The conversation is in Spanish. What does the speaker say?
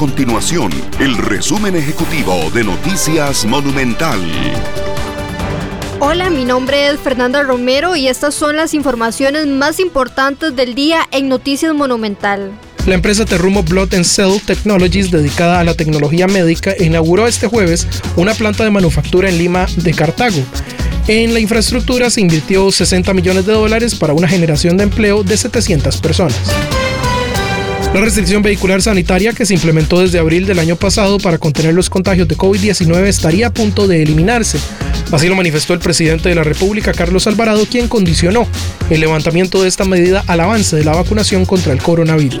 continuación el resumen ejecutivo de Noticias Monumental. Hola, mi nombre es Fernanda Romero y estas son las informaciones más importantes del día en Noticias Monumental. La empresa Terumo Blood and Cell Technologies, dedicada a la tecnología médica, inauguró este jueves una planta de manufactura en Lima de Cartago. En la infraestructura se invirtió 60 millones de dólares para una generación de empleo de 700 personas. La restricción vehicular sanitaria que se implementó desde abril del año pasado para contener los contagios de COVID-19 estaría a punto de eliminarse. Así lo manifestó el presidente de la República, Carlos Alvarado, quien condicionó el levantamiento de esta medida al avance de la vacunación contra el coronavirus.